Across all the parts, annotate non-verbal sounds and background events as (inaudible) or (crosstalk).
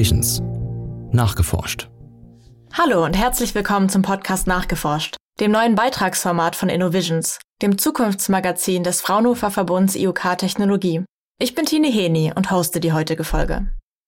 Innovations. Nachgeforscht. Hallo und herzlich willkommen zum Podcast Nachgeforscht, dem neuen Beitragsformat von Innovisions, dem Zukunftsmagazin des Fraunhofer Verbunds IUK Technologie. Ich bin Tine Heni und hoste die heutige Folge.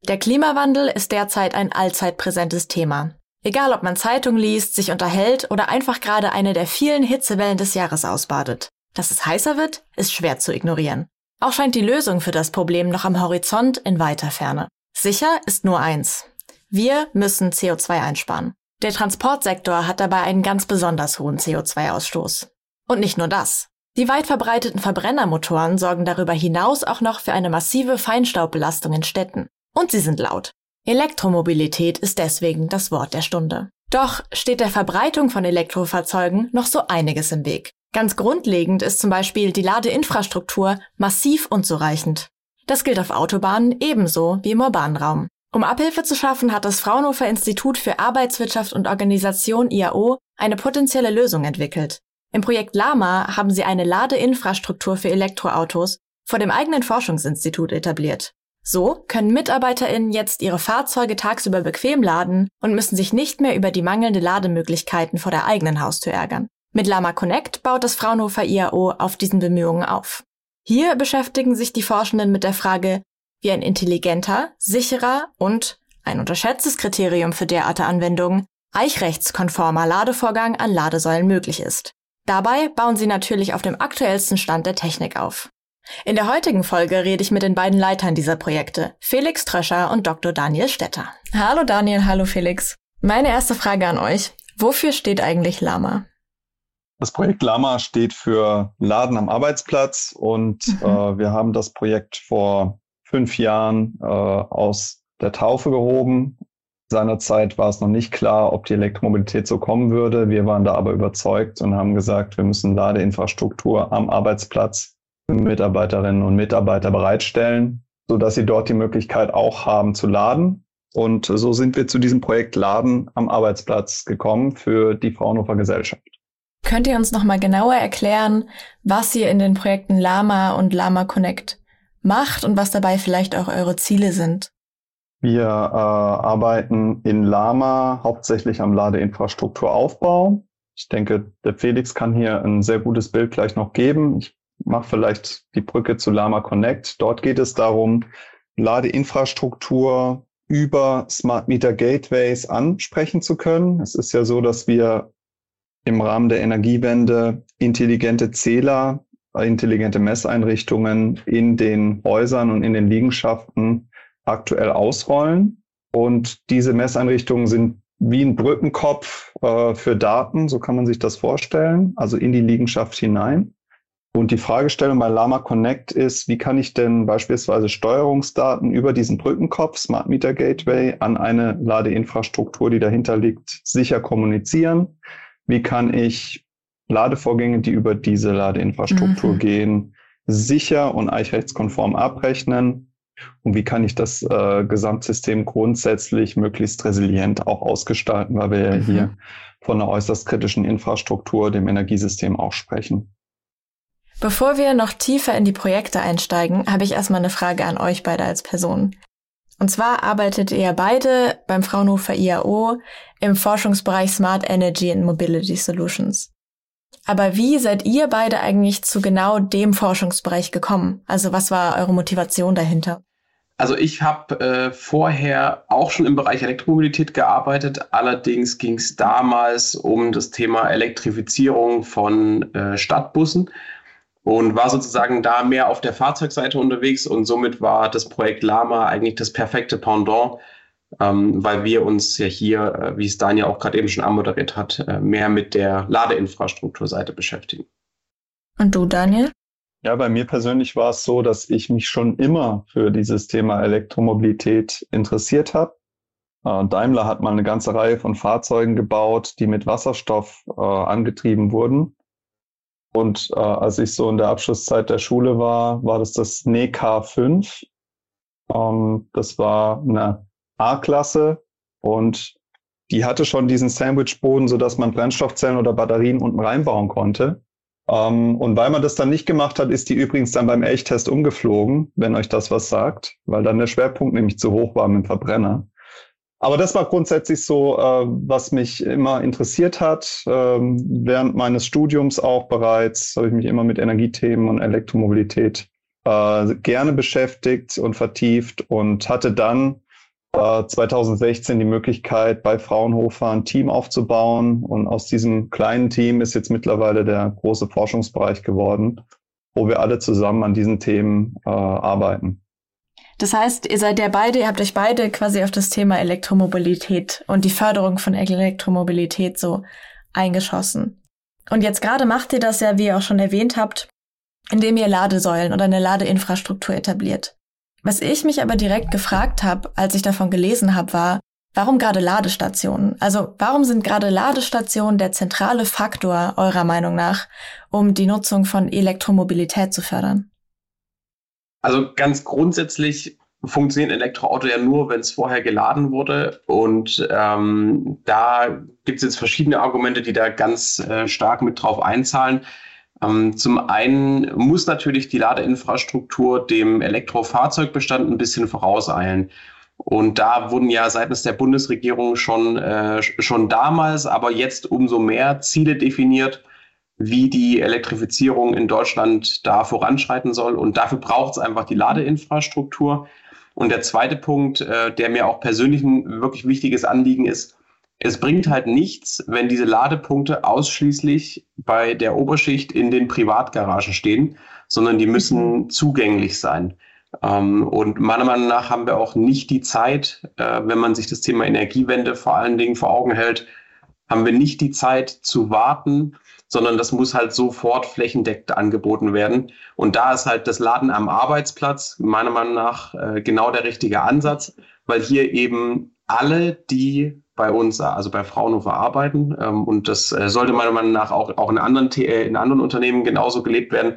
Der Klimawandel ist derzeit ein allzeit präsentes Thema. Egal ob man Zeitung liest, sich unterhält oder einfach gerade eine der vielen Hitzewellen des Jahres ausbadet. Dass es heißer wird, ist schwer zu ignorieren. Auch scheint die Lösung für das Problem noch am Horizont in weiter Ferne. Sicher ist nur eins. Wir müssen CO2 einsparen. Der Transportsektor hat dabei einen ganz besonders hohen CO2-Ausstoß. Und nicht nur das. Die weit verbreiteten Verbrennermotoren sorgen darüber hinaus auch noch für eine massive Feinstaubbelastung in Städten. Und sie sind laut. Elektromobilität ist deswegen das Wort der Stunde. Doch steht der Verbreitung von Elektrofahrzeugen noch so einiges im Weg. Ganz grundlegend ist zum Beispiel die Ladeinfrastruktur massiv unzureichend. Das gilt auf Autobahnen ebenso wie im urbanen Raum. Um Abhilfe zu schaffen, hat das Fraunhofer Institut für Arbeitswirtschaft und Organisation IAO eine potenzielle Lösung entwickelt. Im Projekt Lama haben sie eine Ladeinfrastruktur für Elektroautos vor dem eigenen Forschungsinstitut etabliert. So können MitarbeiterInnen jetzt ihre Fahrzeuge tagsüber bequem laden und müssen sich nicht mehr über die mangelnde Lademöglichkeiten vor der eigenen Haustür ärgern. Mit Lama Connect baut das Fraunhofer IAO auf diesen Bemühungen auf. Hier beschäftigen sich die Forschenden mit der Frage, wie ein intelligenter, sicherer und ein unterschätztes Kriterium für derartige Anwendungen eichrechtskonformer Ladevorgang an Ladesäulen möglich ist. Dabei bauen sie natürlich auf dem aktuellsten Stand der Technik auf. In der heutigen Folge rede ich mit den beiden Leitern dieser Projekte, Felix Tröscher und Dr. Daniel Stetter. Hallo Daniel, hallo Felix. Meine erste Frage an euch. Wofür steht eigentlich Lama? Das Projekt Lama steht für Laden am Arbeitsplatz und mhm. äh, wir haben das Projekt vor fünf Jahren äh, aus der Taufe gehoben. Seinerzeit war es noch nicht klar, ob die Elektromobilität so kommen würde. Wir waren da aber überzeugt und haben gesagt, wir müssen Ladeinfrastruktur am Arbeitsplatz Mitarbeiterinnen und Mitarbeiter bereitstellen, so dass sie dort die Möglichkeit auch haben zu laden. Und so sind wir zu diesem Projekt Laden am Arbeitsplatz gekommen für die Fraunhofer Gesellschaft. Könnt ihr uns noch mal genauer erklären, was ihr in den Projekten Lama und Lama Connect macht und was dabei vielleicht auch eure Ziele sind? Wir äh, arbeiten in Lama hauptsächlich am Ladeinfrastrukturaufbau. Ich denke, der Felix kann hier ein sehr gutes Bild gleich noch geben. Ich mache vielleicht die Brücke zu Lama Connect. Dort geht es darum, Ladeinfrastruktur über Smart Meter Gateways ansprechen zu können. Es ist ja so, dass wir im Rahmen der Energiewende intelligente Zähler, intelligente Messeinrichtungen in den Häusern und in den Liegenschaften aktuell ausrollen. Und diese Messeinrichtungen sind wie ein Brückenkopf äh, für Daten, so kann man sich das vorstellen, also in die Liegenschaft hinein. Und die Fragestellung bei Lama Connect ist, wie kann ich denn beispielsweise Steuerungsdaten über diesen Brückenkopf, Smart Meter Gateway, an eine Ladeinfrastruktur, die dahinter liegt, sicher kommunizieren? Wie kann ich Ladevorgänge, die über diese Ladeinfrastruktur mhm. gehen, sicher und eichrechtskonform abrechnen? Und wie kann ich das äh, Gesamtsystem grundsätzlich möglichst resilient auch ausgestalten, weil wir ja mhm. hier von einer äußerst kritischen Infrastruktur, dem Energiesystem auch sprechen. Bevor wir noch tiefer in die Projekte einsteigen, habe ich erstmal eine Frage an euch beide als Person. Und zwar arbeitet ihr beide beim Fraunhofer IAO im Forschungsbereich Smart Energy and Mobility Solutions. Aber wie seid ihr beide eigentlich zu genau dem Forschungsbereich gekommen? Also was war eure Motivation dahinter? Also ich habe äh, vorher auch schon im Bereich Elektromobilität gearbeitet. Allerdings ging es damals um das Thema Elektrifizierung von äh, Stadtbussen und war sozusagen da mehr auf der Fahrzeugseite unterwegs und somit war das Projekt Lama eigentlich das perfekte Pendant, ähm, weil wir uns ja hier, äh, wie es Daniel auch gerade eben schon anmoderiert hat, äh, mehr mit der Ladeinfrastrukturseite beschäftigen. Und du, Daniel? Ja, bei mir persönlich war es so, dass ich mich schon immer für dieses Thema Elektromobilität interessiert habe. Äh, Daimler hat mal eine ganze Reihe von Fahrzeugen gebaut, die mit Wasserstoff äh, angetrieben wurden. Und äh, als ich so in der Abschlusszeit der Schule war, war das das NECA 5. Ähm, das war eine A-Klasse und die hatte schon diesen Sandwichboden, sodass man Brennstoffzellen oder Batterien unten reinbauen konnte. Ähm, und weil man das dann nicht gemacht hat, ist die übrigens dann beim Elchtest umgeflogen, wenn euch das was sagt, weil dann der Schwerpunkt nämlich zu hoch war mit dem Verbrenner. Aber das war grundsätzlich so, äh, was mich immer interessiert hat. Ähm, während meines Studiums auch bereits habe ich mich immer mit Energiethemen und Elektromobilität äh, gerne beschäftigt und vertieft und hatte dann äh, 2016 die Möglichkeit, bei Fraunhofer ein Team aufzubauen. Und aus diesem kleinen Team ist jetzt mittlerweile der große Forschungsbereich geworden, wo wir alle zusammen an diesen Themen äh, arbeiten. Das heißt, ihr seid ja beide, ihr habt euch beide quasi auf das Thema Elektromobilität und die Förderung von Elektromobilität so eingeschossen. Und jetzt gerade macht ihr das ja, wie ihr auch schon erwähnt habt, indem ihr Ladesäulen oder eine Ladeinfrastruktur etabliert. Was ich mich aber direkt gefragt habe, als ich davon gelesen habe, war, warum gerade Ladestationen? Also warum sind gerade Ladestationen der zentrale Faktor eurer Meinung nach, um die Nutzung von Elektromobilität zu fördern? Also ganz grundsätzlich funktioniert ein Elektroauto ja nur, wenn es vorher geladen wurde. Und ähm, da gibt es jetzt verschiedene Argumente, die da ganz äh, stark mit drauf einzahlen. Ähm, zum einen muss natürlich die Ladeinfrastruktur dem Elektrofahrzeugbestand ein bisschen vorauseilen. Und da wurden ja seitens der Bundesregierung schon, äh, schon damals, aber jetzt umso mehr Ziele definiert, wie die Elektrifizierung in Deutschland da voranschreiten soll. Und dafür braucht es einfach die Ladeinfrastruktur. Und der zweite Punkt, äh, der mir auch persönlich ein wirklich wichtiges Anliegen ist, es bringt halt nichts, wenn diese Ladepunkte ausschließlich bei der Oberschicht in den Privatgaragen stehen, sondern die müssen mhm. zugänglich sein. Ähm, und meiner Meinung nach haben wir auch nicht die Zeit, äh, wenn man sich das Thema Energiewende vor allen Dingen vor Augen hält, haben wir nicht die Zeit zu warten, sondern das muss halt sofort flächendeckend angeboten werden. Und da ist halt das Laden am Arbeitsplatz meiner Meinung nach äh, genau der richtige Ansatz, weil hier eben alle, die bei uns, also bei Fraunhofer arbeiten, ähm, und das äh, sollte meiner Meinung nach auch, auch in, anderen, äh, in anderen Unternehmen genauso gelebt werden,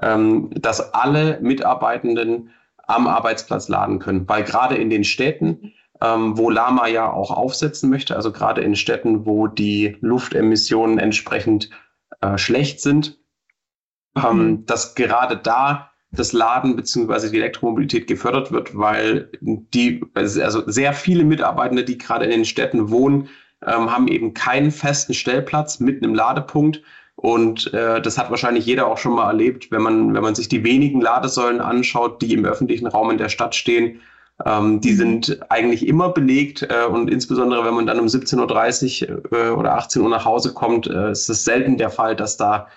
ähm, dass alle Mitarbeitenden am Arbeitsplatz laden können. Weil gerade in den Städten ähm, wo Lama ja auch aufsetzen möchte, also gerade in Städten, wo die Luftemissionen entsprechend äh, schlecht sind, ähm, mhm. dass gerade da das Laden beziehungsweise die Elektromobilität gefördert wird, weil die, also sehr viele Mitarbeitende, die gerade in den Städten wohnen, ähm, haben eben keinen festen Stellplatz mit einem Ladepunkt. Und äh, das hat wahrscheinlich jeder auch schon mal erlebt, wenn man, wenn man sich die wenigen Ladesäulen anschaut, die im öffentlichen Raum in der Stadt stehen, ähm, die mhm. sind eigentlich immer belegt äh, und insbesondere wenn man dann um 17.30 Uhr äh, oder 18 Uhr nach Hause kommt, äh, ist es selten der Fall, dass da,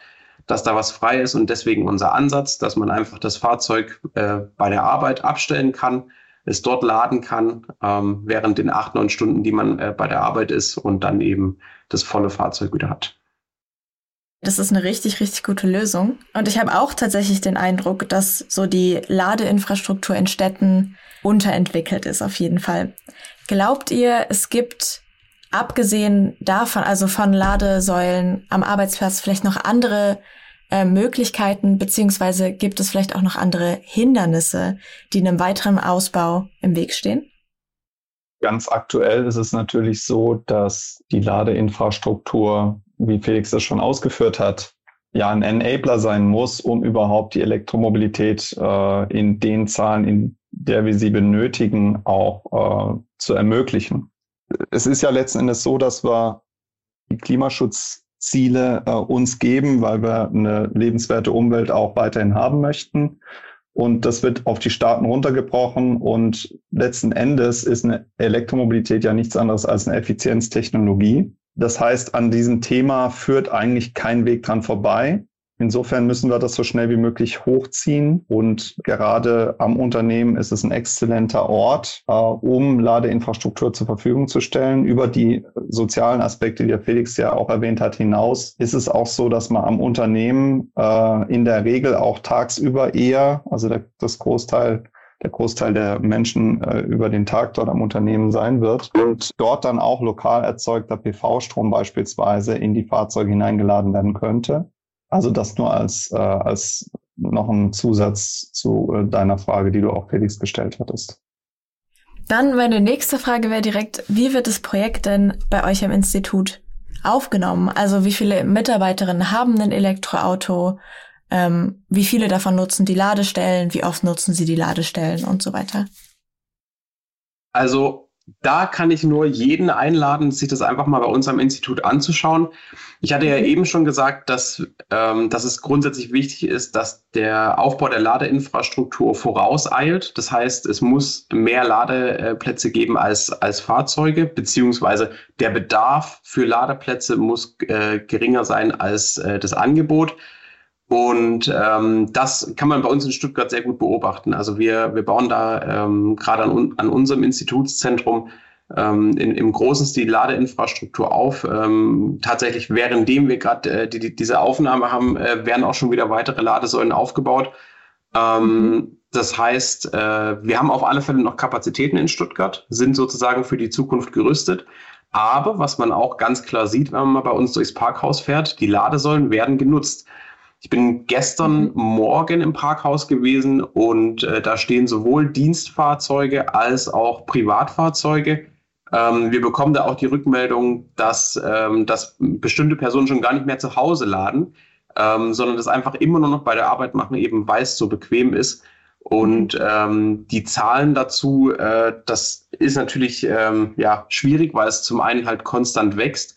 dass da was frei ist und deswegen unser Ansatz, dass man einfach das Fahrzeug äh, bei der Arbeit abstellen kann, es dort laden kann, ähm, während den acht, neun Stunden, die man äh, bei der Arbeit ist und dann eben das volle Fahrzeug wieder hat. Das ist eine richtig, richtig gute Lösung. Und ich habe auch tatsächlich den Eindruck, dass so die Ladeinfrastruktur in Städten unterentwickelt ist, auf jeden Fall. Glaubt ihr, es gibt, abgesehen davon, also von Ladesäulen am Arbeitsplatz, vielleicht noch andere äh, Möglichkeiten, beziehungsweise gibt es vielleicht auch noch andere Hindernisse, die einem weiteren Ausbau im Weg stehen? Ganz aktuell ist es natürlich so, dass die Ladeinfrastruktur wie Felix das schon ausgeführt hat, ja ein Enabler sein muss, um überhaupt die Elektromobilität äh, in den Zahlen, in der wir sie benötigen, auch äh, zu ermöglichen. Es ist ja letzten Endes so, dass wir die Klimaschutzziele äh, uns geben, weil wir eine lebenswerte Umwelt auch weiterhin haben möchten. Und das wird auf die Staaten runtergebrochen. Und letzten Endes ist eine Elektromobilität ja nichts anderes als eine Effizienztechnologie. Das heißt, an diesem Thema führt eigentlich kein Weg dran vorbei. Insofern müssen wir das so schnell wie möglich hochziehen. Und gerade am Unternehmen ist es ein exzellenter Ort, äh, um Ladeinfrastruktur zur Verfügung zu stellen. Über die sozialen Aspekte, die der Felix ja auch erwähnt hat, hinaus ist es auch so, dass man am Unternehmen äh, in der Regel auch tagsüber eher, also das Großteil der Großteil der Menschen äh, über den Tag dort am Unternehmen sein wird und dort dann auch lokal erzeugter PV-Strom beispielsweise in die Fahrzeuge hineingeladen werden könnte. Also das nur als, äh, als noch ein Zusatz zu äh, deiner Frage, die du auch Felix gestellt hattest. Dann meine nächste Frage wäre direkt, wie wird das Projekt denn bei euch im Institut aufgenommen? Also wie viele Mitarbeiterinnen haben ein Elektroauto? Ähm, wie viele davon nutzen die Ladestellen, wie oft nutzen sie die Ladestellen und so weiter? Also da kann ich nur jeden einladen, sich das einfach mal bei uns am Institut anzuschauen. Ich hatte ja mhm. eben schon gesagt, dass, ähm, dass es grundsätzlich wichtig ist, dass der Aufbau der Ladeinfrastruktur vorauseilt. Das heißt, es muss mehr Ladeplätze geben als, als Fahrzeuge, beziehungsweise der Bedarf für Ladeplätze muss äh, geringer sein als äh, das Angebot. Und ähm, das kann man bei uns in Stuttgart sehr gut beobachten. Also wir, wir bauen da ähm, gerade an, an unserem Institutszentrum ähm, in, im großen Stil Ladeinfrastruktur auf. Ähm, tatsächlich, währenddem wir gerade äh, die, die, diese Aufnahme haben, äh, werden auch schon wieder weitere Ladesäulen aufgebaut. Ähm, mhm. Das heißt, äh, wir haben auf alle Fälle noch Kapazitäten in Stuttgart, sind sozusagen für die Zukunft gerüstet. Aber was man auch ganz klar sieht, wenn man mal bei uns durchs Parkhaus fährt, die Ladesäulen werden genutzt. Ich bin gestern mhm. Morgen im Parkhaus gewesen und äh, da stehen sowohl Dienstfahrzeuge als auch Privatfahrzeuge. Ähm, wir bekommen da auch die Rückmeldung, dass, ähm, dass bestimmte Personen schon gar nicht mehr zu Hause laden, ähm, sondern das einfach immer nur noch bei der Arbeit machen, eben weil es so bequem ist. Und mhm. ähm, die Zahlen dazu, äh, das ist natürlich ähm, ja, schwierig, weil es zum einen halt konstant wächst.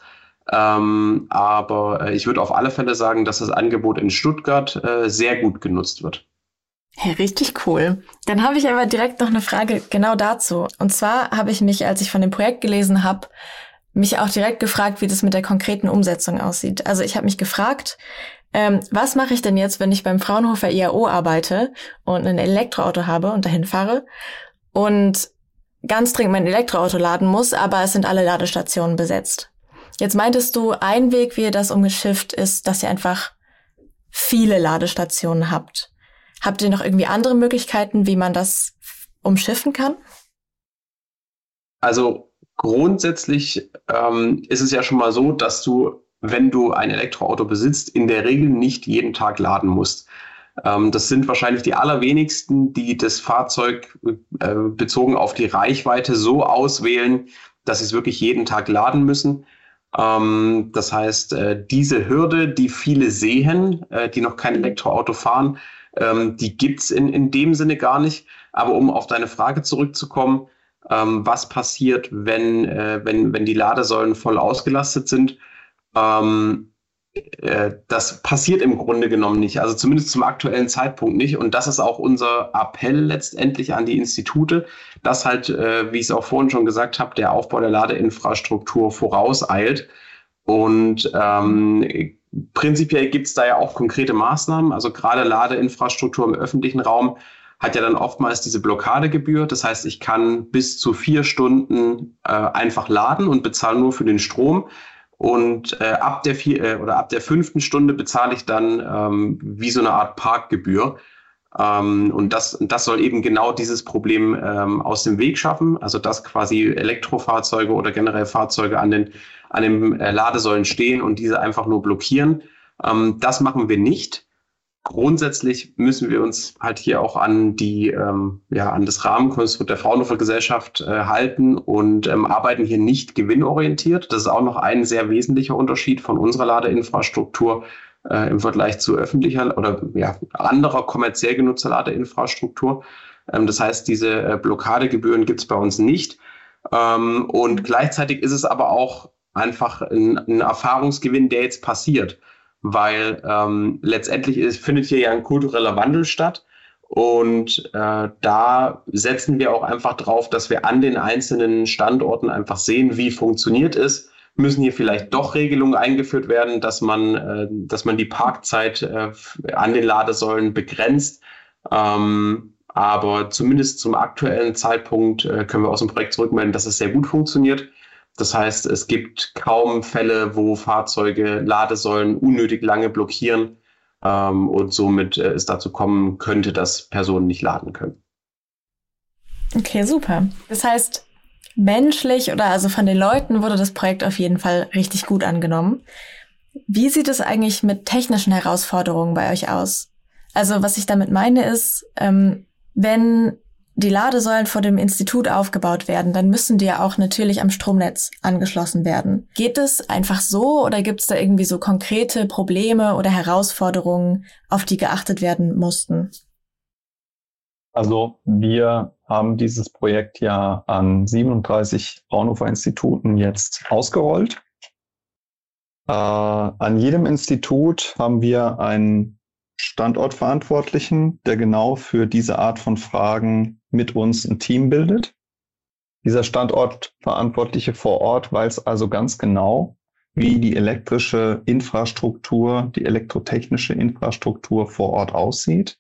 Ähm, aber äh, ich würde auf alle Fälle sagen, dass das Angebot in Stuttgart äh, sehr gut genutzt wird. Hey, richtig cool. Dann habe ich aber direkt noch eine Frage genau dazu. Und zwar habe ich mich, als ich von dem Projekt gelesen habe, mich auch direkt gefragt, wie das mit der konkreten Umsetzung aussieht. Also ich habe mich gefragt, ähm, was mache ich denn jetzt, wenn ich beim Fraunhofer IAO arbeite und ein Elektroauto habe und dahin fahre und ganz dringend mein Elektroauto laden muss, aber es sind alle Ladestationen besetzt. Jetzt meintest du, ein Weg, wie ihr das umgeschifft, ist, dass ihr einfach viele Ladestationen habt. Habt ihr noch irgendwie andere Möglichkeiten, wie man das umschiffen kann? Also grundsätzlich ähm, ist es ja schon mal so, dass du, wenn du ein Elektroauto besitzt, in der Regel nicht jeden Tag laden musst. Ähm, das sind wahrscheinlich die allerwenigsten, die das Fahrzeug äh, bezogen auf die Reichweite so auswählen, dass sie es wirklich jeden Tag laden müssen. Ähm, das heißt, äh, diese Hürde, die viele sehen, äh, die noch kein Elektroauto fahren, ähm, die gibt's in, in dem Sinne gar nicht. Aber um auf deine Frage zurückzukommen, ähm, was passiert, wenn, äh, wenn, wenn die Ladesäulen voll ausgelastet sind? Ähm, äh, das passiert im Grunde genommen nicht, also zumindest zum aktuellen Zeitpunkt nicht. Und das ist auch unser Appell letztendlich an die Institute, dass halt, äh, wie ich es auch vorhin schon gesagt habe, der Aufbau der Ladeinfrastruktur vorauseilt. Und ähm, prinzipiell gibt es da ja auch konkrete Maßnahmen. Also gerade Ladeinfrastruktur im öffentlichen Raum hat ja dann oftmals diese Blockadegebühr. Das heißt, ich kann bis zu vier Stunden äh, einfach laden und bezahle nur für den Strom. Und äh, ab der vier, äh, oder ab der fünften Stunde bezahle ich dann ähm, wie so eine Art Parkgebühr. Ähm, und das, das soll eben genau dieses Problem ähm, aus dem Weg schaffen. Also dass quasi Elektrofahrzeuge oder generell Fahrzeuge an den, an den äh, Ladesäulen stehen und diese einfach nur blockieren. Ähm, das machen wir nicht grundsätzlich müssen wir uns halt hier auch an die, ähm, ja, an das Rahmenkonstrukt der Fraunhofer Gesellschaft äh, halten und ähm, arbeiten hier nicht gewinnorientiert. Das ist auch noch ein sehr wesentlicher Unterschied von unserer Ladeinfrastruktur äh, im Vergleich zu öffentlicher oder ja, anderer kommerziell genutzter Ladeinfrastruktur. Ähm, das heißt, diese äh, Blockadegebühren gibt es bei uns nicht. Ähm, und gleichzeitig ist es aber auch einfach ein, ein Erfahrungsgewinn, der jetzt passiert weil ähm, letztendlich ist, findet hier ja ein kultureller Wandel statt. Und äh, da setzen wir auch einfach drauf, dass wir an den einzelnen Standorten einfach sehen, wie funktioniert es. Müssen hier vielleicht doch Regelungen eingeführt werden, dass man, äh, dass man die Parkzeit äh, an den Ladesäulen begrenzt. Ähm, aber zumindest zum aktuellen Zeitpunkt äh, können wir aus dem Projekt zurückmelden, dass es sehr gut funktioniert. Das heißt, es gibt kaum Fälle, wo Fahrzeuge Ladesäulen unnötig lange blockieren ähm, und somit äh, es dazu kommen könnte, dass Personen nicht laden können. Okay, super. Das heißt, menschlich oder also von den Leuten wurde das Projekt auf jeden Fall richtig gut angenommen. Wie sieht es eigentlich mit technischen Herausforderungen bei euch aus? Also was ich damit meine ist, ähm, wenn die Ladesäulen vor dem Institut aufgebaut werden, dann müssen die ja auch natürlich am Stromnetz angeschlossen werden. Geht es einfach so oder gibt es da irgendwie so konkrete Probleme oder Herausforderungen, auf die geachtet werden mussten? Also wir haben dieses Projekt ja an 37 Fraunhofer Instituten jetzt ausgerollt. Äh, an jedem Institut haben wir einen Standortverantwortlichen, der genau für diese Art von Fragen mit uns ein Team bildet. Dieser Standortverantwortliche vor Ort weiß also ganz genau, wie die elektrische Infrastruktur, die elektrotechnische Infrastruktur vor Ort aussieht.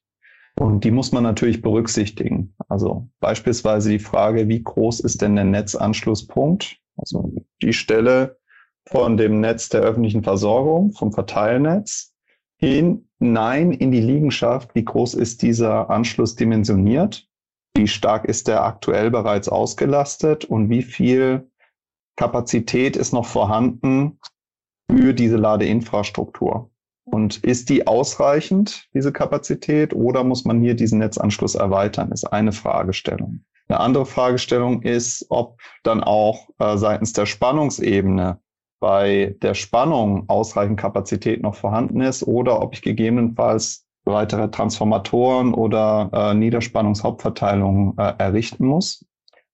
Und die muss man natürlich berücksichtigen. Also beispielsweise die Frage, wie groß ist denn der Netzanschlusspunkt? Also die Stelle von dem Netz der öffentlichen Versorgung, vom Verteilnetz hinein in die Liegenschaft. Wie groß ist dieser Anschluss dimensioniert? Wie stark ist der aktuell bereits ausgelastet und wie viel Kapazität ist noch vorhanden für diese Ladeinfrastruktur? Und ist die ausreichend, diese Kapazität, oder muss man hier diesen Netzanschluss erweitern, ist eine Fragestellung. Eine andere Fragestellung ist, ob dann auch äh, seitens der Spannungsebene bei der Spannung ausreichend Kapazität noch vorhanden ist oder ob ich gegebenenfalls weitere Transformatoren oder äh, Niederspannungshauptverteilungen äh, errichten muss.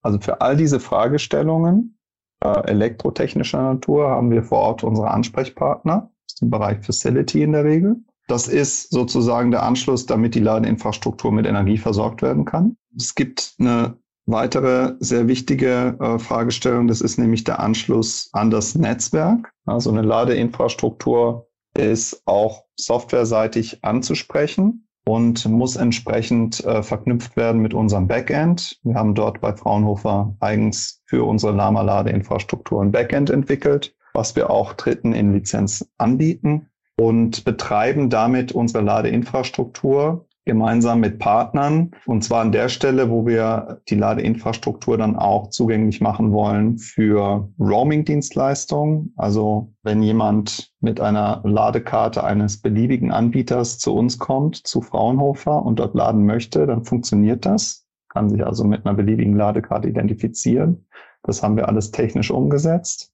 Also für all diese Fragestellungen äh, elektrotechnischer Natur haben wir vor Ort unsere Ansprechpartner im Bereich Facility in der Regel. Das ist sozusagen der Anschluss, damit die Ladeinfrastruktur mit Energie versorgt werden kann. Es gibt eine weitere sehr wichtige äh, Fragestellung, das ist nämlich der Anschluss an das Netzwerk. Also eine Ladeinfrastruktur ist auch softwareseitig anzusprechen und muss entsprechend äh, verknüpft werden mit unserem Backend. Wir haben dort bei Fraunhofer eigens für unsere Lama-Ladeinfrastruktur ein Backend entwickelt was wir auch Dritten in Lizenz anbieten und betreiben damit unsere Ladeinfrastruktur gemeinsam mit Partnern. Und zwar an der Stelle, wo wir die Ladeinfrastruktur dann auch zugänglich machen wollen für Roaming-Dienstleistungen. Also wenn jemand mit einer Ladekarte eines beliebigen Anbieters zu uns kommt, zu Fraunhofer und dort laden möchte, dann funktioniert das. Kann sich also mit einer beliebigen Ladekarte identifizieren. Das haben wir alles technisch umgesetzt.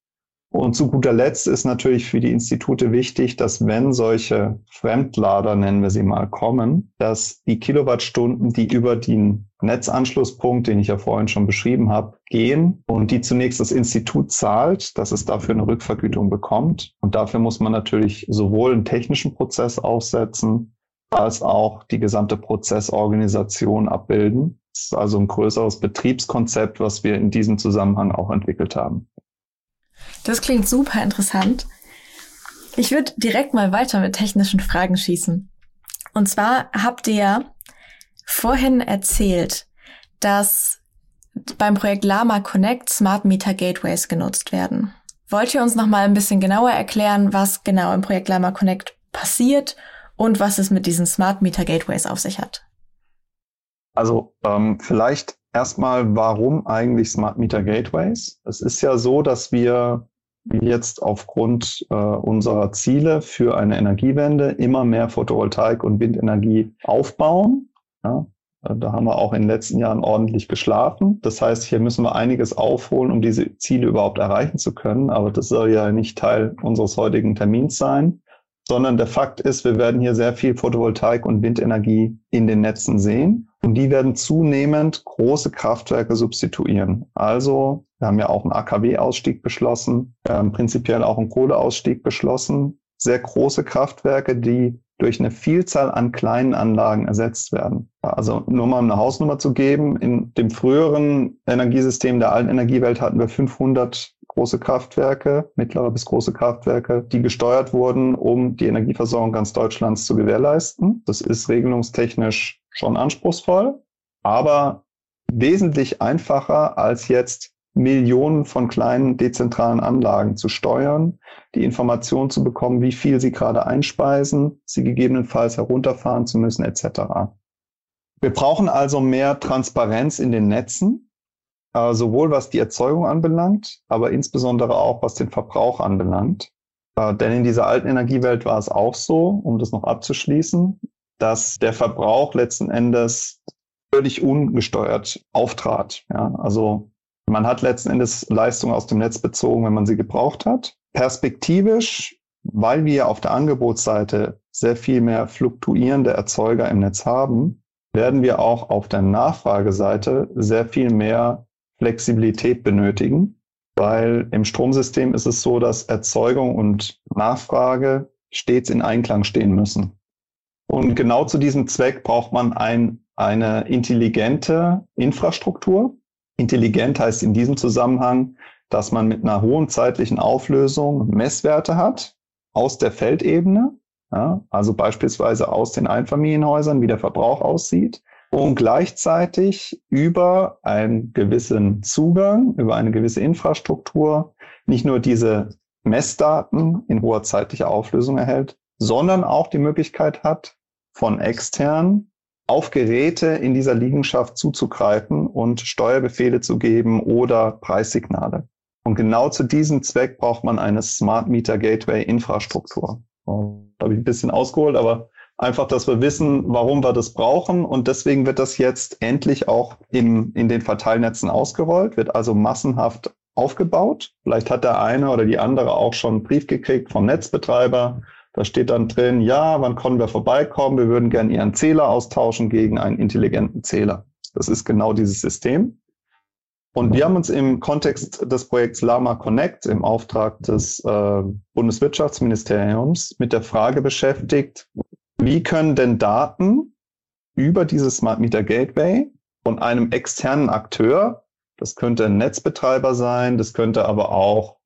Und zu guter Letzt ist natürlich für die Institute wichtig, dass wenn solche Fremdlader, nennen wir sie mal, kommen, dass die Kilowattstunden, die über den Netzanschlusspunkt, den ich ja vorhin schon beschrieben habe, gehen und die zunächst das Institut zahlt, dass es dafür eine Rückvergütung bekommt. Und dafür muss man natürlich sowohl einen technischen Prozess aufsetzen, als auch die gesamte Prozessorganisation abbilden. Das ist also ein größeres Betriebskonzept, was wir in diesem Zusammenhang auch entwickelt haben. Das klingt super interessant. Ich würde direkt mal weiter mit technischen Fragen schießen. Und zwar habt ihr vorhin erzählt, dass beim Projekt Lama Connect Smart Meter Gateways genutzt werden. Wollt ihr uns noch mal ein bisschen genauer erklären, was genau im Projekt Lama Connect passiert und was es mit diesen Smart Meter Gateways auf sich hat? Also ähm, vielleicht erstmal, warum eigentlich Smart Meter Gateways? Es ist ja so, dass wir jetzt aufgrund äh, unserer Ziele für eine Energiewende immer mehr Photovoltaik und Windenergie aufbauen. Ja, äh, da haben wir auch in den letzten Jahren ordentlich geschlafen. Das heißt, hier müssen wir einiges aufholen, um diese Ziele überhaupt erreichen zu können. Aber das soll ja nicht Teil unseres heutigen Termins sein, sondern der Fakt ist, wir werden hier sehr viel Photovoltaik und Windenergie in den Netzen sehen. Und die werden zunehmend große Kraftwerke substituieren. Also, wir haben ja auch einen AKW-Ausstieg beschlossen, haben prinzipiell auch einen Kohleausstieg beschlossen. Sehr große Kraftwerke, die durch eine Vielzahl an kleinen Anlagen ersetzt werden. Also nur mal eine Hausnummer zu geben, in dem früheren Energiesystem der alten Energiewelt hatten wir 500 große Kraftwerke, mittlere bis große Kraftwerke, die gesteuert wurden, um die Energieversorgung ganz Deutschlands zu gewährleisten. Das ist regelungstechnisch schon anspruchsvoll, aber wesentlich einfacher als jetzt Millionen von kleinen dezentralen Anlagen zu steuern, die Information zu bekommen, wie viel sie gerade einspeisen, sie gegebenenfalls herunterfahren zu müssen, etc. Wir brauchen also mehr Transparenz in den Netzen, äh, sowohl was die Erzeugung anbelangt, aber insbesondere auch was den Verbrauch anbelangt. Äh, denn in dieser alten Energiewelt war es auch so, um das noch abzuschließen, dass der Verbrauch letzten Endes völlig ungesteuert auftrat. Ja, also man hat letzten Endes Leistungen aus dem Netz bezogen, wenn man sie gebraucht hat. Perspektivisch, weil wir auf der Angebotsseite sehr viel mehr fluktuierende Erzeuger im Netz haben, werden wir auch auf der Nachfrageseite sehr viel mehr Flexibilität benötigen, weil im Stromsystem ist es so, dass Erzeugung und Nachfrage stets in Einklang stehen müssen. Und genau zu diesem Zweck braucht man ein, eine intelligente Infrastruktur. Intelligent heißt in diesem Zusammenhang, dass man mit einer hohen zeitlichen Auflösung Messwerte hat aus der Feldebene, ja, also beispielsweise aus den Einfamilienhäusern, wie der Verbrauch aussieht, und gleichzeitig über einen gewissen Zugang, über eine gewisse Infrastruktur nicht nur diese Messdaten in hoher zeitlicher Auflösung erhält, sondern auch die Möglichkeit hat, von extern auf Geräte in dieser Liegenschaft zuzugreifen und Steuerbefehle zu geben oder Preissignale. Und genau zu diesem Zweck braucht man eine Smart Meter Gateway Infrastruktur. Da habe ich ein bisschen ausgeholt, aber einfach, dass wir wissen, warum wir das brauchen. Und deswegen wird das jetzt endlich auch im, in den Verteilnetzen ausgerollt, wird also massenhaft aufgebaut. Vielleicht hat der eine oder die andere auch schon einen Brief gekriegt vom Netzbetreiber. Da steht dann drin, ja, wann können wir vorbeikommen? Wir würden gerne Ihren Zähler austauschen gegen einen intelligenten Zähler. Das ist genau dieses System. Und wir haben uns im Kontext des Projekts Lama Connect im Auftrag des äh, Bundeswirtschaftsministeriums mit der Frage beschäftigt, wie können denn Daten über dieses Smart Meter Gateway von einem externen Akteur, das könnte ein Netzbetreiber sein, das könnte aber auch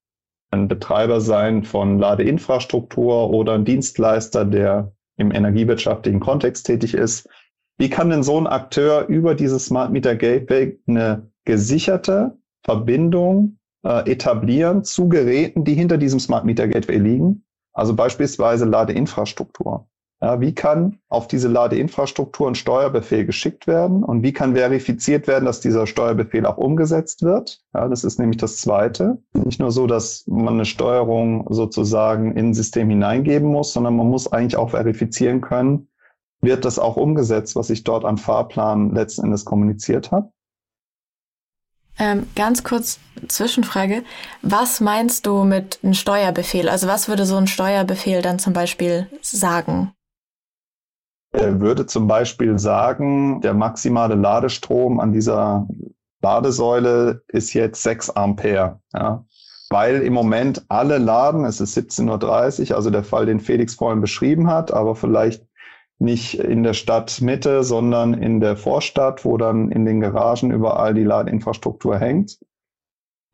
ein Betreiber sein von Ladeinfrastruktur oder ein Dienstleister, der im energiewirtschaftlichen Kontext tätig ist. Wie kann denn so ein Akteur über dieses Smart Meter Gateway eine gesicherte Verbindung äh, etablieren zu Geräten, die hinter diesem Smart Meter Gateway liegen. Also beispielsweise Ladeinfrastruktur. Ja, wie kann auf diese Ladeinfrastruktur ein Steuerbefehl geschickt werden und wie kann verifiziert werden, dass dieser Steuerbefehl auch umgesetzt wird? Ja, das ist nämlich das Zweite. Nicht nur so, dass man eine Steuerung sozusagen in ein System hineingeben muss, sondern man muss eigentlich auch verifizieren können, wird das auch umgesetzt, was ich dort am Fahrplan letzten Endes kommuniziert habe. Ähm, ganz kurz Zwischenfrage. Was meinst du mit einem Steuerbefehl? Also was würde so ein Steuerbefehl dann zum Beispiel sagen? Er würde zum Beispiel sagen, der maximale Ladestrom an dieser Ladesäule ist jetzt 6 Ampere. Ja. Weil im Moment alle laden, es ist 17.30 Uhr, also der Fall, den Felix vorhin beschrieben hat, aber vielleicht nicht in der Stadtmitte, sondern in der Vorstadt, wo dann in den Garagen überall die Ladeinfrastruktur hängt.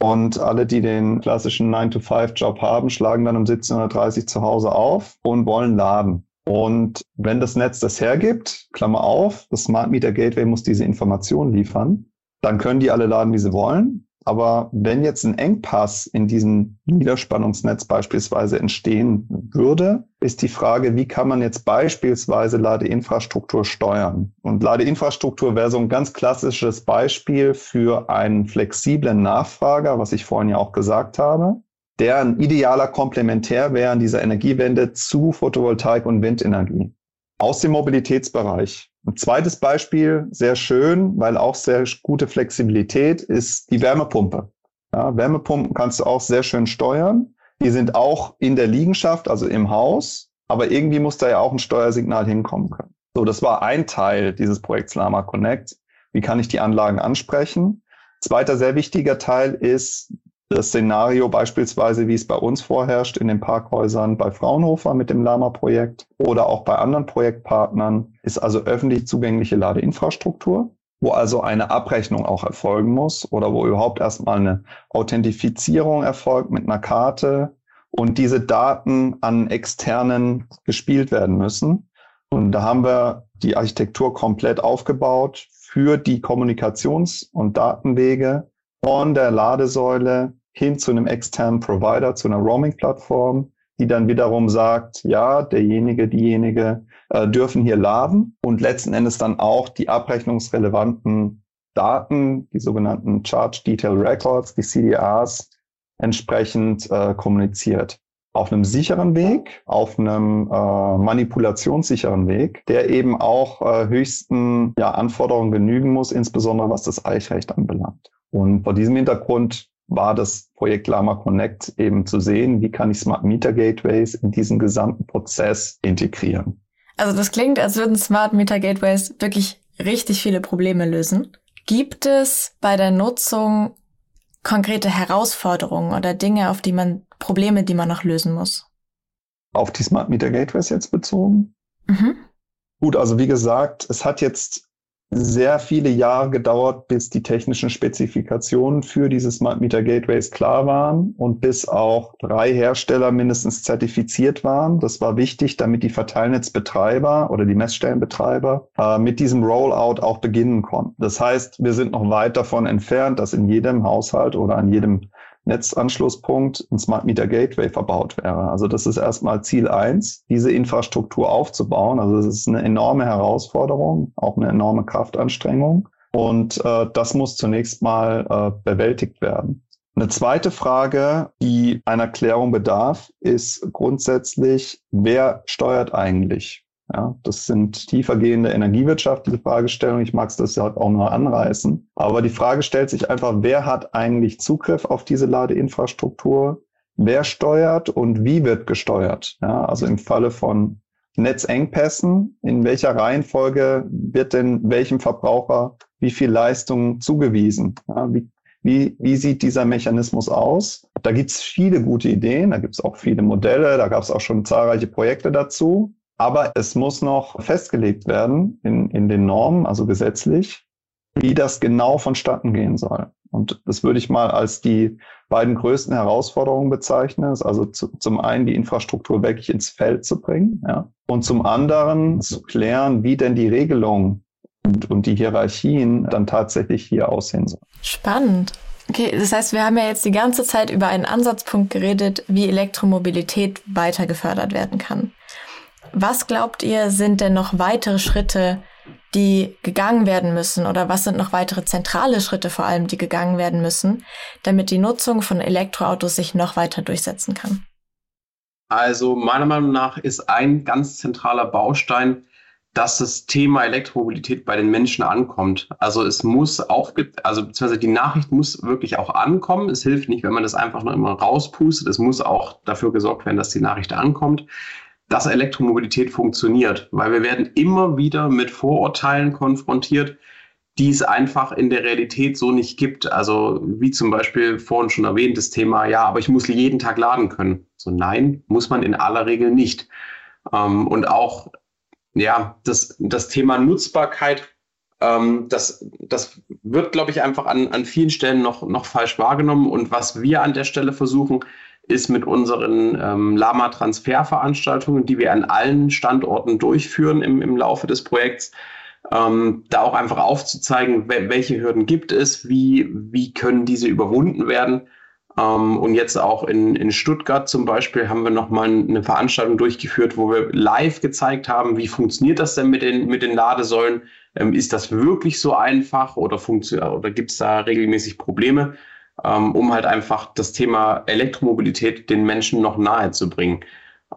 Und alle, die den klassischen 9-to-5-Job haben, schlagen dann um 17.30 Uhr zu Hause auf und wollen laden. Und wenn das Netz das hergibt, Klammer auf, das Smart Meter Gateway muss diese Information liefern, dann können die alle laden, wie sie wollen. Aber wenn jetzt ein Engpass in diesem Niederspannungsnetz beispielsweise entstehen würde, ist die Frage, wie kann man jetzt beispielsweise Ladeinfrastruktur steuern? Und Ladeinfrastruktur wäre so ein ganz klassisches Beispiel für einen flexiblen Nachfrager, was ich vorhin ja auch gesagt habe, der ein idealer Komplementär wäre an dieser Energiewende zu Photovoltaik und Windenergie aus dem Mobilitätsbereich. Ein zweites Beispiel, sehr schön, weil auch sehr gute Flexibilität, ist die Wärmepumpe. Ja, Wärmepumpen kannst du auch sehr schön steuern. Die sind auch in der Liegenschaft, also im Haus, aber irgendwie muss da ja auch ein Steuersignal hinkommen können. So, das war ein Teil dieses Projekts Lama Connect. Wie kann ich die Anlagen ansprechen? Zweiter sehr wichtiger Teil ist das Szenario beispielsweise, wie es bei uns vorherrscht in den Parkhäusern bei Fraunhofer mit dem Lama-Projekt oder auch bei anderen Projektpartnern, ist also öffentlich zugängliche Ladeinfrastruktur, wo also eine Abrechnung auch erfolgen muss oder wo überhaupt erstmal eine Authentifizierung erfolgt mit einer Karte und diese Daten an externen gespielt werden müssen. Und da haben wir die Architektur komplett aufgebaut für die Kommunikations- und Datenwege von der Ladesäule hin zu einem externen Provider, zu einer Roaming-Plattform, die dann wiederum sagt, ja, derjenige, diejenige äh, dürfen hier laden und letzten Endes dann auch die abrechnungsrelevanten Daten, die sogenannten Charge Detail Records, die CDRs, entsprechend äh, kommuniziert. Auf einem sicheren Weg, auf einem äh, manipulationssicheren Weg, der eben auch äh, höchsten ja, Anforderungen genügen muss, insbesondere was das Eichrecht anbelangt. Und vor diesem Hintergrund war das Projekt Lama Connect eben zu sehen, wie kann ich Smart Meter Gateways in diesen gesamten Prozess integrieren. Also das klingt, als würden Smart Meter Gateways wirklich richtig viele Probleme lösen. Gibt es bei der Nutzung konkrete Herausforderungen oder Dinge, auf die man, Probleme, die man noch lösen muss? Auf die Smart Meter Gateways jetzt bezogen? Mhm. Gut, also wie gesagt, es hat jetzt sehr viele Jahre gedauert, bis die technischen Spezifikationen für diese Smart Meter Gateways klar waren und bis auch drei Hersteller mindestens zertifiziert waren. Das war wichtig, damit die Verteilnetzbetreiber oder die Messstellenbetreiber äh, mit diesem Rollout auch beginnen konnten. Das heißt, wir sind noch weit davon entfernt, dass in jedem Haushalt oder an jedem Netzanschlusspunkt ein Smart Meter Gateway verbaut wäre. Also das ist erstmal Ziel eins, diese Infrastruktur aufzubauen. Also das ist eine enorme Herausforderung, auch eine enorme Kraftanstrengung. Und äh, das muss zunächst mal äh, bewältigt werden. Eine zweite Frage, die einer Klärung bedarf, ist grundsätzlich, wer steuert eigentlich? Ja, das sind tiefergehende energiewirtschaftliche Fragestellungen. Ich mag es das ja auch nur anreißen. Aber die Frage stellt sich einfach, wer hat eigentlich Zugriff auf diese Ladeinfrastruktur? Wer steuert und wie wird gesteuert? Ja, also im Falle von Netzengpässen, in welcher Reihenfolge wird denn welchem Verbraucher wie viel Leistung zugewiesen? Ja, wie, wie, wie sieht dieser Mechanismus aus? Da gibt es viele gute Ideen, da gibt es auch viele Modelle, da gab es auch schon zahlreiche Projekte dazu. Aber es muss noch festgelegt werden in, in den Normen, also gesetzlich, wie das genau vonstatten gehen soll. Und das würde ich mal als die beiden größten Herausforderungen bezeichnen. Also zu, zum einen die Infrastruktur wirklich ins Feld zu bringen, ja, und zum anderen zu klären, wie denn die Regelung und, und die Hierarchien dann tatsächlich hier aussehen sollen. Spannend. Okay, das heißt, wir haben ja jetzt die ganze Zeit über einen Ansatzpunkt geredet, wie Elektromobilität weiter gefördert werden kann. Was glaubt ihr, sind denn noch weitere Schritte, die gegangen werden müssen oder was sind noch weitere zentrale Schritte vor allem, die gegangen werden müssen, damit die Nutzung von Elektroautos sich noch weiter durchsetzen kann? Also meiner Meinung nach ist ein ganz zentraler Baustein, dass das Thema Elektromobilität bei den Menschen ankommt. Also es muss auch, also beziehungsweise die Nachricht muss wirklich auch ankommen. Es hilft nicht, wenn man das einfach nur immer rauspustet. Es muss auch dafür gesorgt werden, dass die Nachricht ankommt dass Elektromobilität funktioniert, weil wir werden immer wieder mit Vorurteilen konfrontiert, die es einfach in der Realität so nicht gibt. Also wie zum Beispiel vorhin schon erwähnt, das Thema, ja, aber ich muss jeden Tag laden können. So nein, muss man in aller Regel nicht. Ähm, und auch, ja, das, das Thema Nutzbarkeit, ähm, das, das wird, glaube ich, einfach an, an vielen Stellen noch, noch falsch wahrgenommen. Und was wir an der Stelle versuchen, ist mit unseren ähm, Lama-Transferveranstaltungen, die wir an allen Standorten durchführen im, im Laufe des Projekts, ähm, da auch einfach aufzuzeigen, welche Hürden gibt es, wie, wie können diese überwunden werden. Ähm, und jetzt auch in, in Stuttgart zum Beispiel haben wir nochmal eine Veranstaltung durchgeführt, wo wir live gezeigt haben, wie funktioniert das denn mit den, mit den Ladesäulen? Ähm, ist das wirklich so einfach oder, oder gibt es da regelmäßig Probleme? Ähm, um halt einfach das Thema Elektromobilität den Menschen noch nahe zu bringen.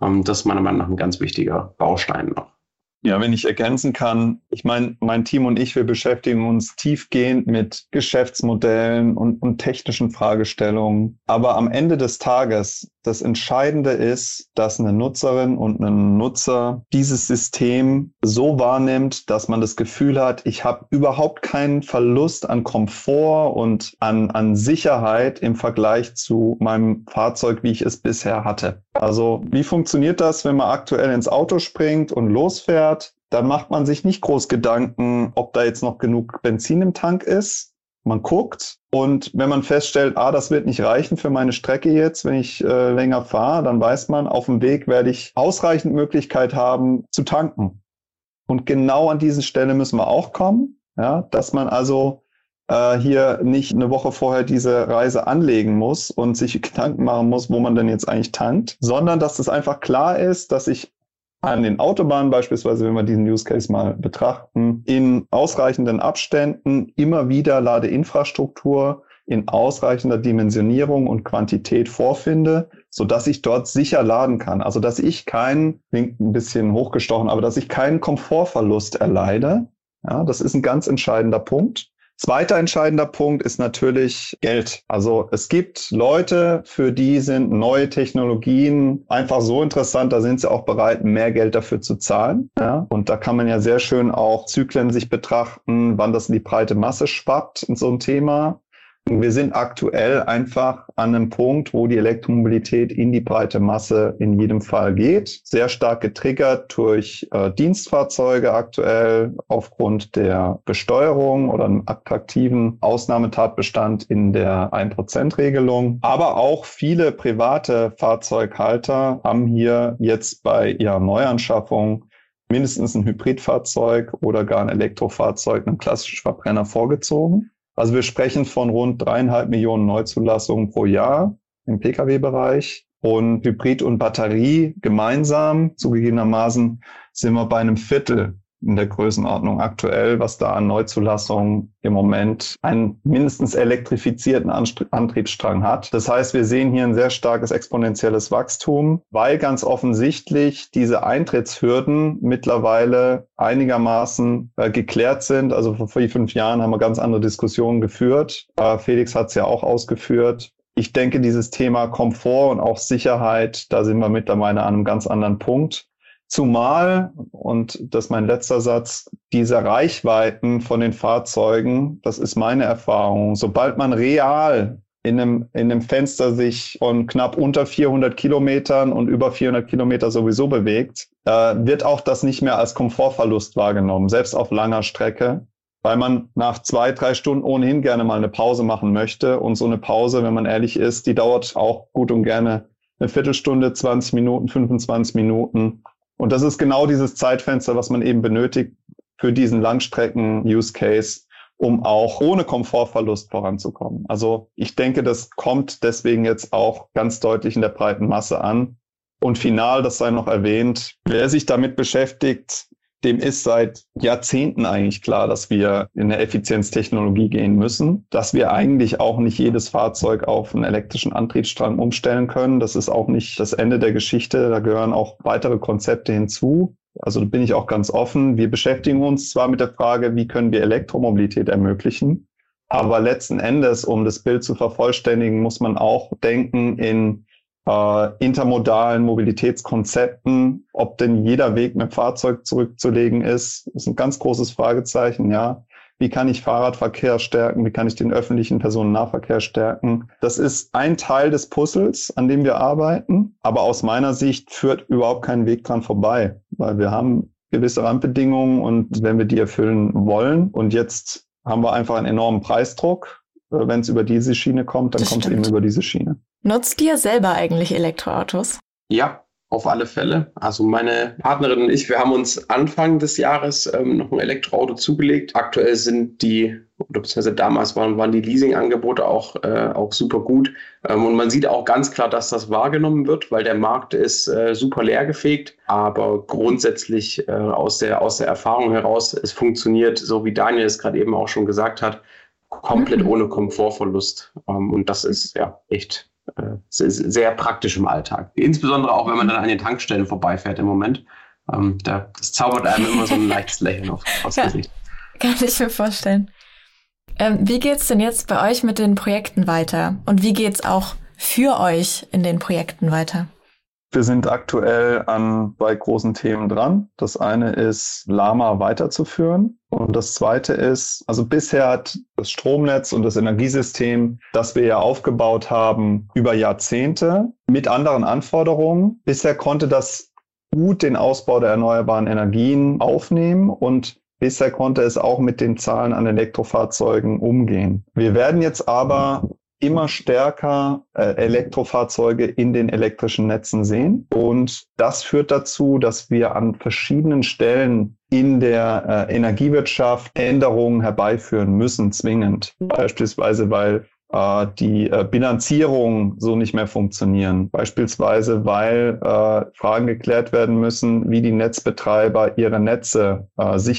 Ähm, das ist meiner Meinung nach ein ganz wichtiger Baustein noch. Ja, wenn ich ergänzen kann, ich meine, mein Team und ich, wir beschäftigen uns tiefgehend mit Geschäftsmodellen und, und technischen Fragestellungen. Aber am Ende des Tages, das Entscheidende ist, dass eine Nutzerin und ein Nutzer dieses System so wahrnimmt, dass man das Gefühl hat, ich habe überhaupt keinen Verlust an Komfort und an, an Sicherheit im Vergleich zu meinem Fahrzeug, wie ich es bisher hatte. Also wie funktioniert das, wenn man aktuell ins Auto springt und losfährt? Dann macht man sich nicht groß Gedanken, ob da jetzt noch genug Benzin im Tank ist. Man guckt und wenn man feststellt, ah, das wird nicht reichen für meine Strecke jetzt, wenn ich äh, länger fahre, dann weiß man, auf dem Weg werde ich ausreichend Möglichkeit haben zu tanken. Und genau an diese Stelle müssen wir auch kommen, ja, dass man also äh, hier nicht eine Woche vorher diese Reise anlegen muss und sich Gedanken machen muss, wo man denn jetzt eigentlich tankt, sondern dass es einfach klar ist, dass ich an den Autobahnen beispielsweise, wenn wir diesen Use Case mal betrachten, in ausreichenden Abständen immer wieder Ladeinfrastruktur in ausreichender Dimensionierung und Quantität vorfinde, so dass ich dort sicher laden kann. Also dass ich keinen, klingt ein bisschen hochgestochen, aber dass ich keinen Komfortverlust erleide. Ja, das ist ein ganz entscheidender Punkt Zweiter entscheidender Punkt ist natürlich Geld. Also es gibt Leute, für die sind neue Technologien einfach so interessant, da sind sie auch bereit, mehr Geld dafür zu zahlen. Ja? Und da kann man ja sehr schön auch Zyklen sich betrachten, wann das in die breite Masse schwappt in so ein Thema. Wir sind aktuell einfach an einem Punkt, wo die Elektromobilität in die breite Masse in jedem Fall geht. Sehr stark getriggert durch äh, Dienstfahrzeuge aktuell aufgrund der Besteuerung oder einem attraktiven Ausnahmetatbestand in der 1%-Regelung. Aber auch viele private Fahrzeughalter haben hier jetzt bei ihrer Neuanschaffung mindestens ein Hybridfahrzeug oder gar ein Elektrofahrzeug, einen klassischen Verbrenner vorgezogen. Also wir sprechen von rund dreieinhalb Millionen Neuzulassungen pro Jahr im Pkw-Bereich. Und Hybrid und Batterie gemeinsam, zugegebenermaßen, sind wir bei einem Viertel in der Größenordnung aktuell, was da an Neuzulassungen im Moment einen mindestens elektrifizierten Antriebsstrang hat. Das heißt, wir sehen hier ein sehr starkes exponentielles Wachstum, weil ganz offensichtlich diese Eintrittshürden mittlerweile einigermaßen äh, geklärt sind. Also vor vier, fünf Jahren haben wir ganz andere Diskussionen geführt. Äh, Felix hat es ja auch ausgeführt. Ich denke, dieses Thema Komfort und auch Sicherheit, da sind wir mittlerweile an einem ganz anderen Punkt. Zumal, und das ist mein letzter Satz, diese Reichweiten von den Fahrzeugen, das ist meine Erfahrung, sobald man real in einem, in einem Fenster sich von knapp unter 400 Kilometern und über 400 Kilometer sowieso bewegt, äh, wird auch das nicht mehr als Komfortverlust wahrgenommen, selbst auf langer Strecke, weil man nach zwei, drei Stunden ohnehin gerne mal eine Pause machen möchte. Und so eine Pause, wenn man ehrlich ist, die dauert auch gut und gerne eine Viertelstunde, 20 Minuten, 25 Minuten. Und das ist genau dieses Zeitfenster, was man eben benötigt für diesen Langstrecken-Use-Case, um auch ohne Komfortverlust voranzukommen. Also ich denke, das kommt deswegen jetzt auch ganz deutlich in der breiten Masse an. Und final, das sei noch erwähnt, wer sich damit beschäftigt, dem ist seit Jahrzehnten eigentlich klar, dass wir in eine Effizienztechnologie gehen müssen, dass wir eigentlich auch nicht jedes Fahrzeug auf einen elektrischen Antriebsstrang umstellen können. Das ist auch nicht das Ende der Geschichte. Da gehören auch weitere Konzepte hinzu. Also bin ich auch ganz offen. Wir beschäftigen uns zwar mit der Frage, wie können wir Elektromobilität ermöglichen, aber letzten Endes, um das Bild zu vervollständigen, muss man auch denken in äh, intermodalen Mobilitätskonzepten, ob denn jeder Weg mit Fahrzeug zurückzulegen ist, ist ein ganz großes Fragezeichen, ja. Wie kann ich Fahrradverkehr stärken? Wie kann ich den öffentlichen Personennahverkehr stärken? Das ist ein Teil des Puzzles, an dem wir arbeiten. Aber aus meiner Sicht führt überhaupt kein Weg dran vorbei, weil wir haben gewisse Randbedingungen und wenn wir die erfüllen wollen und jetzt haben wir einfach einen enormen Preisdruck, äh, wenn es über diese Schiene kommt, dann kommt es eben über diese Schiene. Nutzt ihr selber eigentlich Elektroautos? Ja, auf alle Fälle. Also meine Partnerin und ich, wir haben uns Anfang des Jahres ähm, noch ein Elektroauto zugelegt. Aktuell sind die, oder beziehungsweise damals waren, waren die Leasingangebote auch, äh, auch super gut. Ähm, und man sieht auch ganz klar, dass das wahrgenommen wird, weil der Markt ist äh, super leergefegt. Aber grundsätzlich äh, aus, der, aus der Erfahrung heraus, es funktioniert, so wie Daniel es gerade eben auch schon gesagt hat, komplett mhm. ohne Komfortverlust. Ähm, und das ist ja echt sehr praktisch im Alltag. Insbesondere auch, wenn man dann an den Tankstellen vorbeifährt im Moment. Ähm, da, das zaubert einem immer so ein (laughs) leichtes Lächeln auf, aufs ja, Gesicht. Kann ich mir vorstellen. Ähm, wie geht's denn jetzt bei euch mit den Projekten weiter? Und wie geht's auch für euch in den Projekten weiter? Wir sind aktuell an zwei großen Themen dran. Das eine ist, Lama weiterzuführen. Und das zweite ist, also bisher hat das Stromnetz und das Energiesystem, das wir ja aufgebaut haben, über Jahrzehnte mit anderen Anforderungen. Bisher konnte das gut den Ausbau der erneuerbaren Energien aufnehmen und Bisher konnte es auch mit den Zahlen an Elektrofahrzeugen umgehen. Wir werden jetzt aber immer stärker äh, Elektrofahrzeuge in den elektrischen Netzen sehen. Und das führt dazu, dass wir an verschiedenen Stellen in der äh, Energiewirtschaft Änderungen herbeiführen müssen, zwingend. Beispielsweise, weil äh, die äh, Bilanzierung so nicht mehr funktionieren. Beispielsweise, weil äh, Fragen geklärt werden müssen, wie die Netzbetreiber ihre Netze äh, sicher